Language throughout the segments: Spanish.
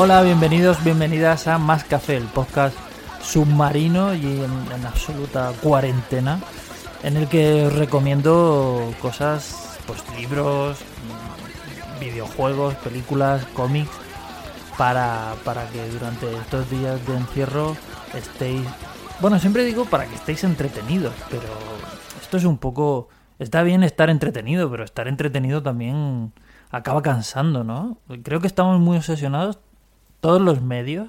Hola, bienvenidos, bienvenidas a Más Café, el podcast submarino y en, absoluta cuarentena, en el que os recomiendo cosas, pues libros, mm, videojuegos, películas, cómics, para, para que durante estos días de encierro estéis... Bueno, siempre digo para que estéis entretenidos, pero esto es un poco... Está bien estar entretenido, pero estar entretenido también acaba cansando, ¿no? Creo que estamos muy obsesionados, todos los medios,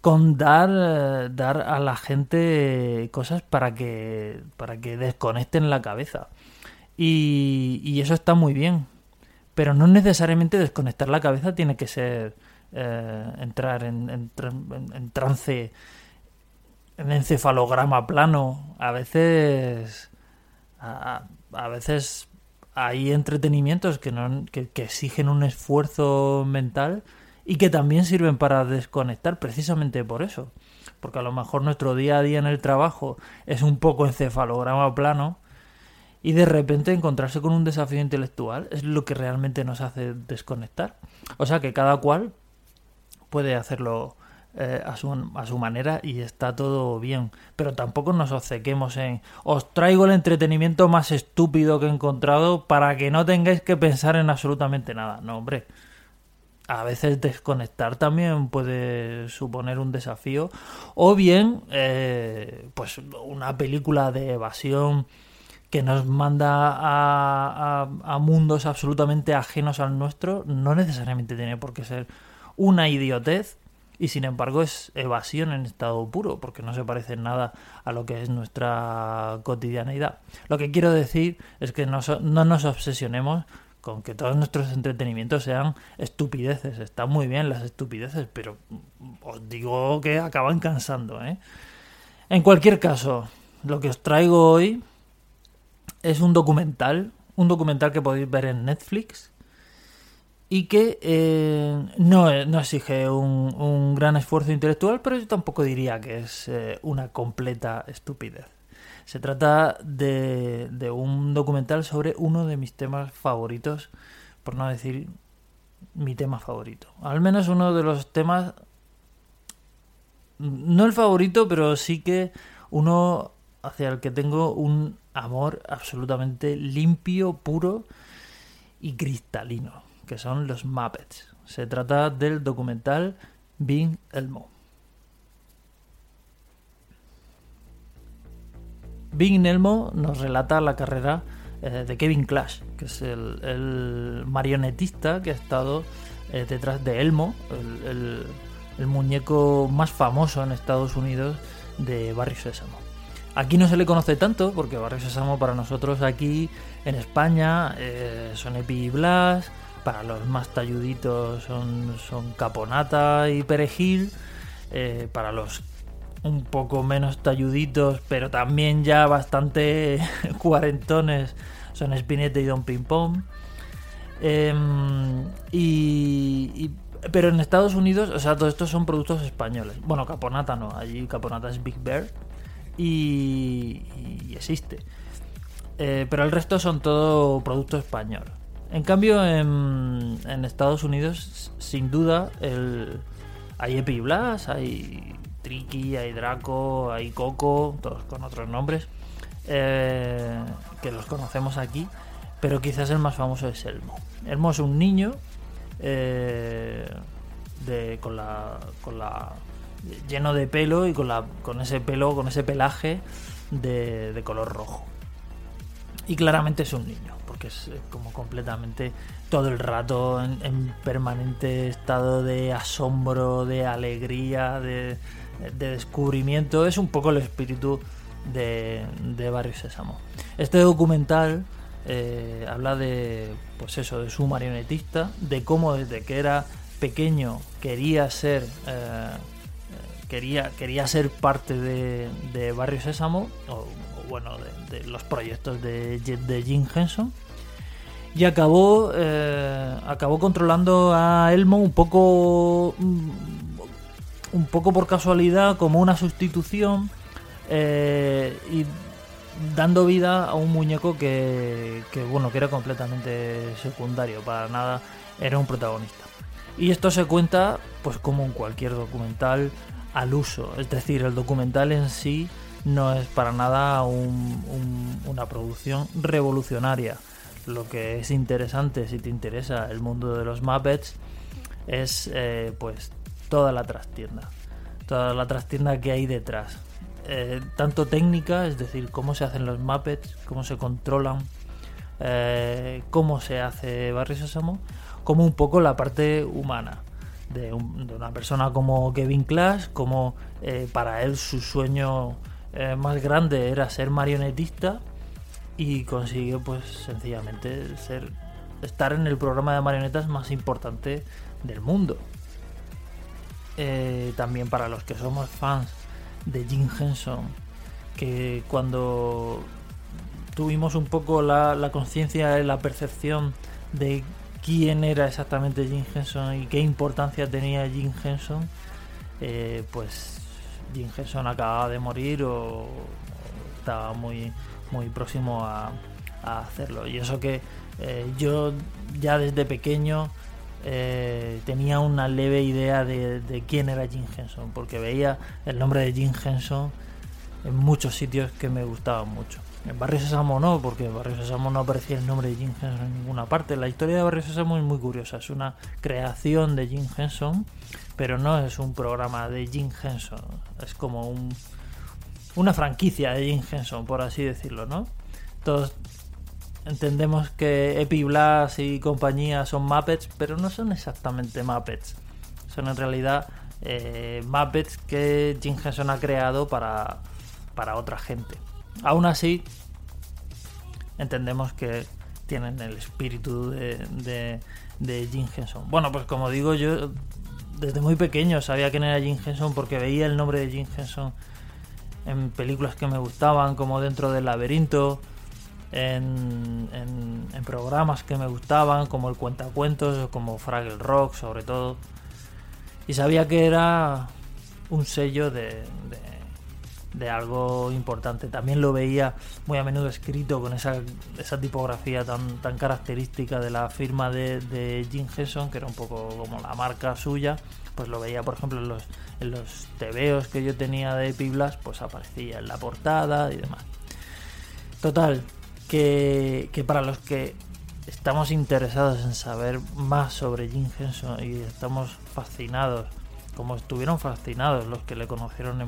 con dar, dar a la gente cosas para que, para que desconecten la cabeza. Y, eso está muy bien. Pero no necesariamente desconectar la cabeza tiene que ser eh, entrar en- en trance, en encefalograma plano. A veces, a, a veces hay entretenimientos que, no, que, que exigen un esfuerzo mental y que también sirven para desconectar precisamente por eso. Porque a lo mejor nuestro día a día en el trabajo es un poco encefalograma plano y de repente encontrarse con un desafío intelectual es lo que realmente nos hace desconectar. O sea que cada cual puede hacerlo eh, a, su, a su manera y está todo bien. Pero tampoco nos obcequemos en os traigo el entretenimiento más estúpido que he encontrado para que no tengáis que pensar en absolutamente nada. No, hombre. A veces desconectar también puede suponer un desafío. O bien, eh, pues una película de evasión que nos manda a, a, mundos absolutamente ajenos al nuestro, no necesariamente tiene por qué ser una idiotez y sin embargo es evasión en estado puro porque no se parece nada a lo que es nuestra cotidianeidad. Lo que quiero decir es que no, no nos obsesionemos con que todos nuestros entretenimientos sean estupideces. Están muy bien las estupideces, pero os digo que acaban cansando. ¿eh? En cualquier caso, lo que os traigo hoy es un documental, un documental que podéis ver en Netflix y que eh, no, no exige un, un gran esfuerzo intelectual, pero yo tampoco diría que es eh, una completa estupidez. Se trata de, un documental sobre uno de mis temas favoritos, por no decir mi tema favorito. Al menos uno de los temas, no el favorito, pero sí que uno hacia el que tengo un amor absolutamente limpio, puro y cristalino, que son los Muppets. Se trata del documental Being Elmo. Being Elmo nos relata la carrera eh, de Kevin Clash, que es el, marionetista que ha estado eh, detrás de Elmo, el, muñeco más famoso en Estados Unidos de Barrio Sésamo. Aquí no se le conoce tanto, porque Barrio Sésamo para nosotros aquí en España eh, son Epi y Blas, para los más talluditos son, son Caponata y Perejil, para los un poco menos talluditos, pero también ya bastante cuarentones, son Spinetta y Don Ping. Em, y, pero en Estados Unidos, o sea, todos estos son productos españoles. Bueno, Caponata no, allí Caponata es Big Bear y, existe. Eh, pero el resto son todo producto español. En cambio, en, en Estados Unidos, sin duda, el, hay Epi Blas, hay Tricky, hay Draco, hay Coco, todos con otros nombres, eh, que los conocemos aquí, pero quizás el más famoso es Elmo. Elmo es un niño eh, con, la, con la lleno de pelo y con, la, con ese pelo, con ese pelaje de, de color rojo. Y claramente es un niño, porque es como completamente todo el rato en permanente estado de asombro, de alegría, de, de descubrimiento. Es un poco el espíritu de, de Barrio Sésamo. Este documental eh, habla de, pues eso, de su marionetista, de cómo desde que era pequeño quería ser, eh, quería, quería ser parte de, de Barrio Sésamo, o, bueno, de, de los proyectos de, de Jim Henson. Y acabó, eh, acabó controlando a Elmo un poco, mm, un poco por casualidad, como una sustitución, eh, y dando vida a un muñeco que, bueno, que era completamente secundario, para nada era un protagonista. Y esto se cuenta, pues como en cualquier documental, al uso. Es decir, el documental en sí no es para nada una producción revolucionaria. Lo que es interesante, si te interesa el mundo de los Muppets, es eh, pues toda la trastienda. Toda la trastienda que hay detrás. Eh, tanto técnica, es decir, cómo se hacen los Muppets, cómo se controlan, eh, cómo se hace Barry Sésamo, como un poco la parte humana de, una persona como Kevin Clash, como eh, para él su sueño más grande era ser marionetista y consigue pues sencillamente ser estar en el programa de marionetas más importante del mundo. También para los que somos fans de Jim Henson, que cuando tuvimos un poco la, conciencia y la percepción de quién era exactamente Jim Henson y qué importancia tenía Jim Henson, eh, pues Jim Henson acababa de morir o estaba muy, muy próximo a, hacerlo. Y eso que eh, yo ya desde pequeño eh, tenía una leve idea de, quién era Jim Henson, porque veía el nombre de Jim Henson en muchos sitios que me gustaban mucho. En Barrio Sésamo no, porque en Barrio Sésamo no aparecía el nombre de Jim Henson en ninguna parte. La historia de Barrio Sésamo es muy curiosa, es una creación de Jim Henson, pero no es un programa de Jim Henson, es como un, una franquicia de Jim Henson, por así decirlo, ¿no? Todos Entendemos que Epi Blast y compañía son Muppets, pero no son exactamente Muppets. Son en realidad eh, Muppets que Jim Henson ha creado para, para otra gente. Aún así, entendemos que tienen el espíritu de, de, Jim Henson. Bueno, pues como digo, yo desde muy pequeño sabía quién era Jim Henson porque veía el nombre de Jim Henson en películas que me gustaban, como Dentro del Laberinto en, programas que me gustaban, como el Cuentacuentos, como Fraggle Rock, sobre todo. Y sabía que era un sello de, de, algo importante. También lo veía muy a menudo escrito con esa, esa tipografía tan, tan característica de la firma de, de Jim Henson, que era un poco como la marca suya. Pues lo veía, por ejemplo, en los, en los tebeos que yo tenía de Piblas, pues aparecía en la portada y demás. Total, que, para los que estamos interesados en saber más sobre Jim Henson y estamos fascinados, como estuvieron fascinados los que le conocieron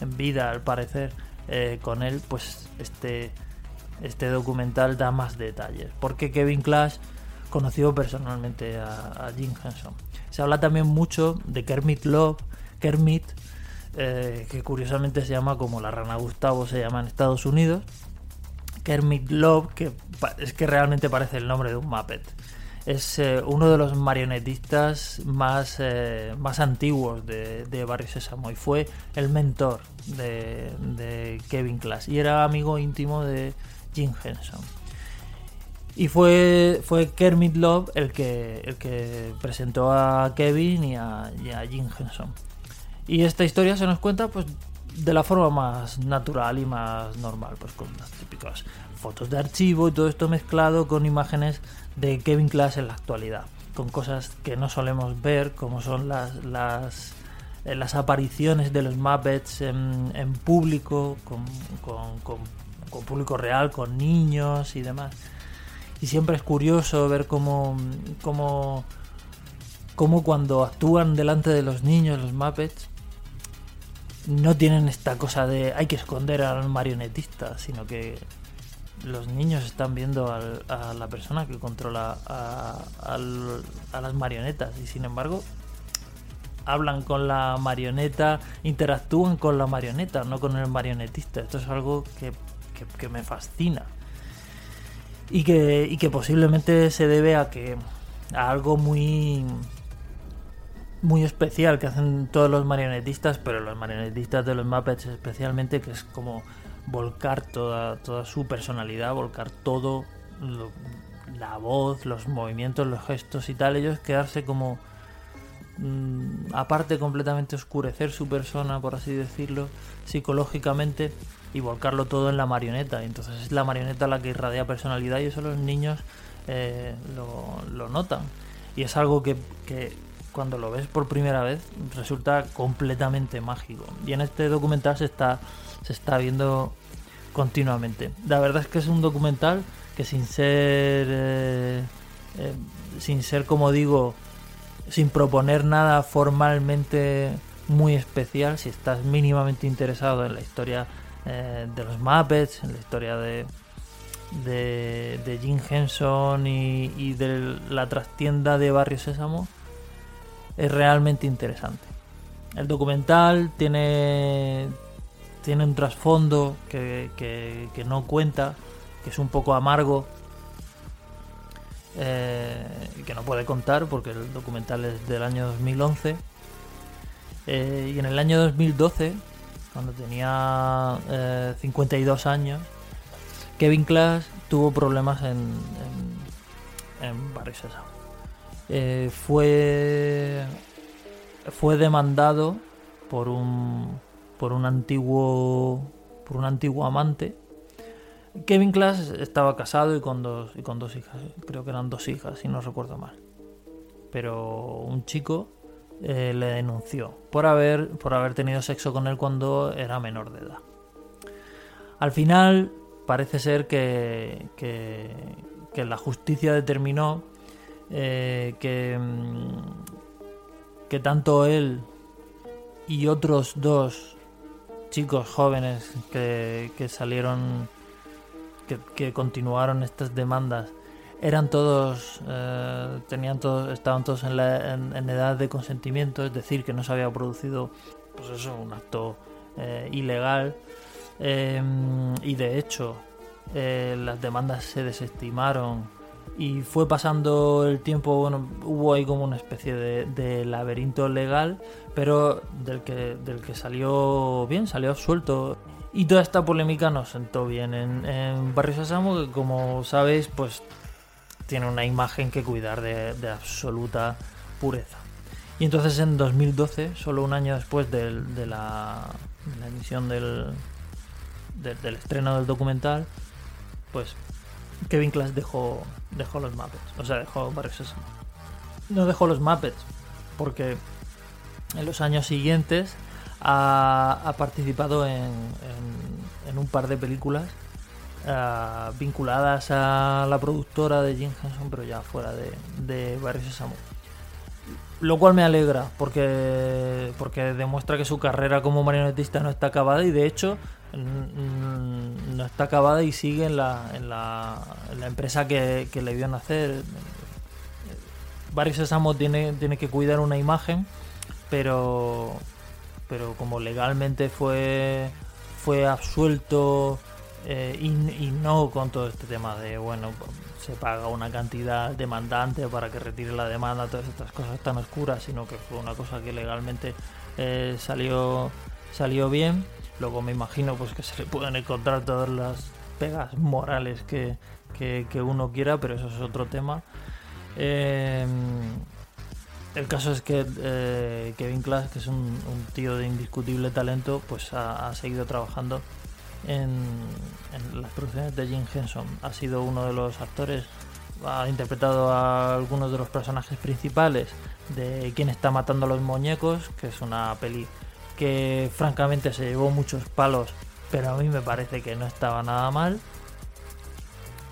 en, vida, al parecer, eh, con él, pues este, este documental da más detalles. Porque Kevin Clash conoció personalmente a, Jim Henson. Se habla también mucho de Kermit Love, Kermit, eh, que curiosamente se llama como la rana Gustavo se llama en Estados Unidos Kermit Love, que es que realmente parece el nombre de un Muppet. Es eh, uno de los marionetistas más, eh, más antiguos de, de Barrio Sésamo y fue el mentor de, Kevin Clash y era amigo íntimo de Jim Henson. Y fue, fue Kermit Love el que, el que presentó a Kevin y a, y a Jim Henson. Y esta historia se nos cuenta pues de la forma más natural y más normal, pues con las típicas fotos de archivo y todo esto mezclado con imágenes de Kevin Clash en la actualidad, con cosas que no solemos ver, como son las, las, eh, las apariciones de los Muppets en, en público, con, con, con, público real, con niños y demás. Y siempre es curioso ver cómo, cómo, cómo cuando actúan delante de los niños los Muppets, no tienen esta cosa de hay que esconder al marionetista, sino que los niños están viendo a la persona que controla a, las marionetas y sin embargo hablan con la marioneta, interactúan con la marioneta, no con el marionetista. Esto es algo que, que, me fascina. Y que, y que posiblemente se debe a que a algo muy muy especial que hacen todos los marionetistas, pero los marionetistas de los Muppets especialmente, que es como volcar toda, toda su personalidad, volcar todo, la voz, los movimientos, los gestos y tal, ellos quedarse como mm, aparte completamente oscurecer su persona, por así decirlo, psicológicamente y volcarlo todo en la marioneta. Entonces es la marioneta la que irradia personalidad y eso los niños eh, lo, lo, notan. Y es algo que, que cuando lo ves por primera vez resulta completamente mágico. Y en este documental se está, se está viendo continuamente. La verdad es que es un documental que sin ser, eh, eh, sin ser como digo, sin proponer nada formalmente muy especial, si estás mínimamente interesado en la historia eh, de los Muppets, en la historia de, de, Jim Henson y, de la trastienda de Barrio Sésamo, es realmente interesante. El documental tiene, tiene un trasfondo que, que, no cuenta, que es un poco amargo, eh, que no puede contar porque el documental es del año 2011. Eh, y en el año 2012, cuando tenía 52 eh, años, Kevin Clash tuvo problemas en, en, Barrio eh, fue, fue demandado por un, por un antiguo por un antiguo amante. Kevin Clash estaba casado y con dos y con dos hijas, creo que eran dos hijas, si no recuerdo mal. Pero un chico eh, le denunció por haber por haber tenido sexo con él cuando era menor de edad. Al final parece ser que, que, la justicia determinó eh, que, mm, que tanto él y otros dos chicos jóvenes que, que salieron, que, que, continuaron estas demandas, eran todos, eh, tenían todos, estaban todos en, la, en, edad de consentimiento, es decir, que no se había producido, pues eso, un acto eh, ilegal. Em, y de hecho, eh, las demandas se desestimaron y fue pasando el tiempo, bueno, hubo ahí como una especie de, laberinto legal, pero del que, del que salió bien, salió suelto. Y toda esta polémica nos sentó bien en, en Barrio Sésamo, que como sabéis, pues tiene una imagen que cuidar de, absoluta pureza. Y entonces en 2012, solo un año después de la emisión del, del estreno del documental, pues Kevin Clash dejó, dejó los Muppets. O sea, dejó Barrio No dejó los Muppets, porque en los años siguientes ha, participado en, en, un par de películas uh, vinculadas a la productora de Jim Henson, pero ya fuera de, de Barrio Sésamo. Lo cual me alegra, porque, porque demuestra que su carrera como marionetista no está acabada y de hecho no está acabada y sigue en la, en la, empresa que, le vio nacer. Barry Sésamo tiene, tiene que cuidar una imagen, pero, pero como legalmente fue, fue absuelto eh, y, no con todo este tema de, bueno, se paga una cantidad demandante para que retire la demanda, todas estas cosas tan oscuras, sino que fue una cosa que legalmente eh, salió, salió bien. Luego me imagino pues que se le pueden encontrar todas las pegas morales que, uno quiera, pero eso es otro tema. Em, el caso es que eh, Kevin Clash, que es un, tío de indiscutible talento, pues ha seguido trabajando en, las producciones de Jim Henson. Ha sido uno de los actores, ha interpretado a algunos de los personajes principales de Quien está matando a los muñecos, que es una peli que francamente se llevó muchos palos, pero a mí me parece que no estaba nada mal.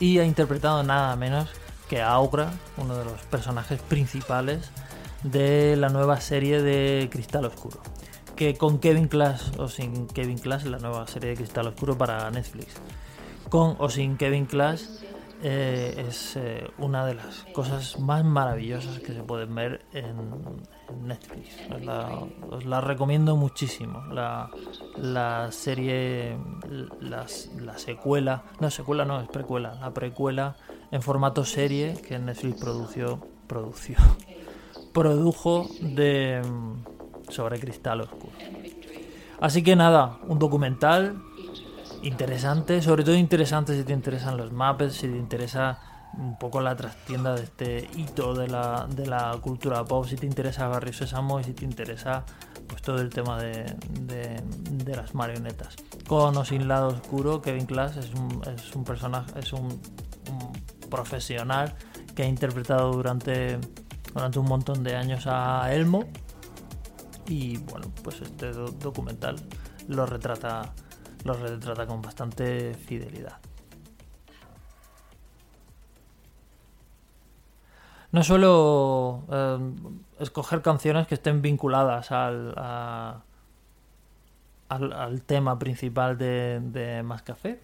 Y ha interpretado nada menos que a Aura, uno de los personajes principales de la nueva serie de Cristal Oscuro que con Kevin Clash o sin Kevin Clash, la nueva serie de Cristal Oscuro para Netflix. Con o sin Kevin Clash eh, es eh, una de las cosas más maravillosas que se pueden ver en, Netflix. Os la, recomiendo muchísimo. La, la serie, la, la, secuela, no secuela, no, es precuela, la precuela en formato serie que Netflix produció, produció, produjo de sobre Cristal Oscuro. Así que nada, un documental interesante, sobre todo interesante si te interesan los mapas, si te interesa un poco la trastienda de este hito de la, de la cultura pop, si te interesa Barrio Sésamo y si te interesa pues todo el tema de, de, las marionetas. Con o sin lado oscuro, Kevin Clash es un, es un personaje, es un, un profesional que ha interpretado durante durante un montón de años a Elmo. Y bueno, pues este documental lo retrata, lo retrata con bastante fidelidad. No suelo eh, escoger canciones que estén vinculadas al, al, tema principal de, de Más Café,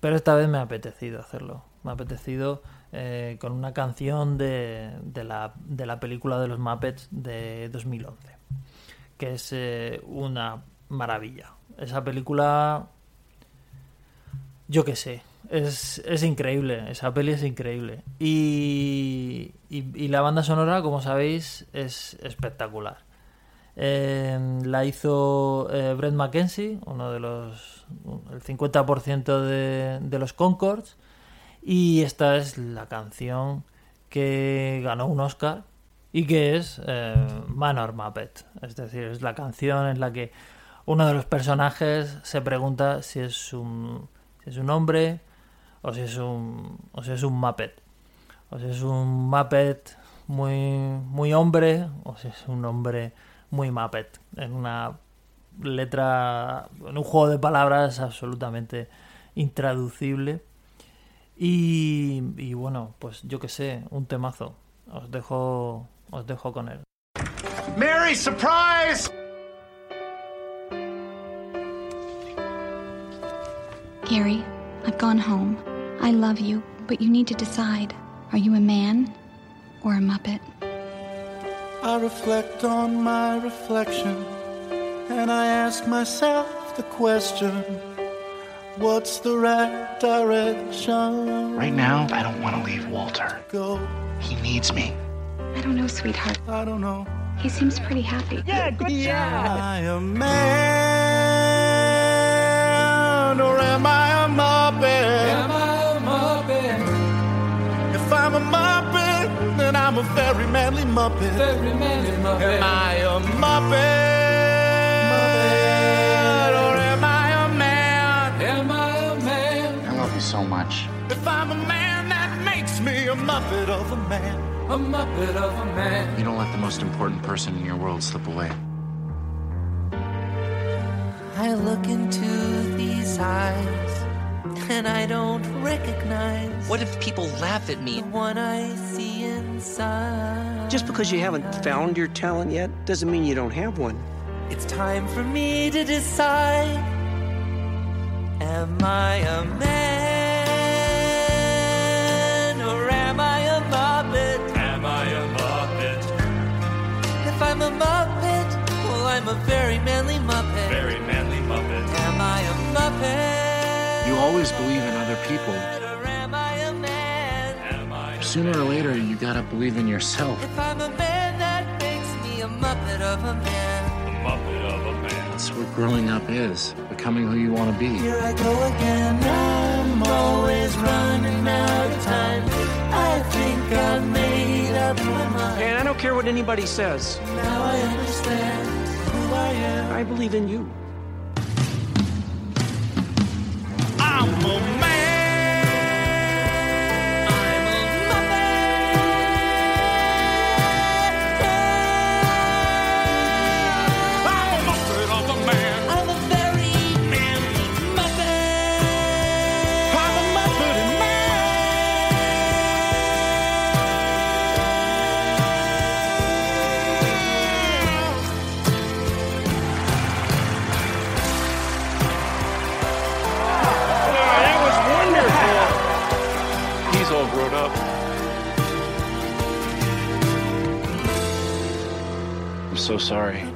pero esta vez me ha apetecido hacerlo. Me ha apetecido eh, con una canción de, de, la, de, la, película de los Muppets de 2011, que es eh, una maravilla. Esa película, yo qué sé, es, es, increíble, esa peli es increíble. Y, y, la banda sonora, como sabéis, es espectacular. Eh, la hizo eh, Brett McKenzie, uno de los. el 50% de, de los Concords. Y esta es la canción que ganó un Oscar y que es eh, Manor Muppet. Es decir, es la canción en la que uno de los personajes se pregunta si es un, si es un hombre o si es un, o si es un Muppet. O si es un Muppet muy, muy hombre o si es un hombre muy Muppet. En una letra, en un juego de palabras absolutamente intraducible. Y, y bueno, pues yo que sé, un temazo. Os dejo, os dejo con él. Mary, surprise! Gary, I've gone home. I love you, but you need to decide. Are you a man or a Muppet? I reflect on my reflection and I ask myself the question What's the right direction? Right now, I don't want to leave Walter. Go. He needs me. I don't know, sweetheart. I don't know. He seems pretty happy. Yeah, good yeah. job. Am I a man or am I a Muppet? Am I a Muppet? If I'm a Muppet, then I'm a very manly Muppet. Very manly Muppet. Am I a Muppet? Muppet. Or am I a man? Am I a man? I love you so much. If I'm a man, that makes me a muppet of a man. A muppet of a man. You don't let the most important person in your world slip away. I look into these eyes and I don't recognize. What if people laugh at me? The one I see inside. Just because you haven't found your talent yet doesn't mean you don't have one. It's time for me to decide. Am I a man? Muppet. Well, I'm a very manly Muppet. Very manly Muppet. Am I a Muppet? You always believe in other people. Or am I a man? Sooner or later, you gotta believe in yourself. If I'm a man, that makes me a Muppet of a man. A Muppet of a man. That's what growing up is. Becoming who you want to be. Here I go again. I'm always running out of time. I think I've made up my mind. And I don't care what anybody says. Now I understand who I am. I believe in you. sorry.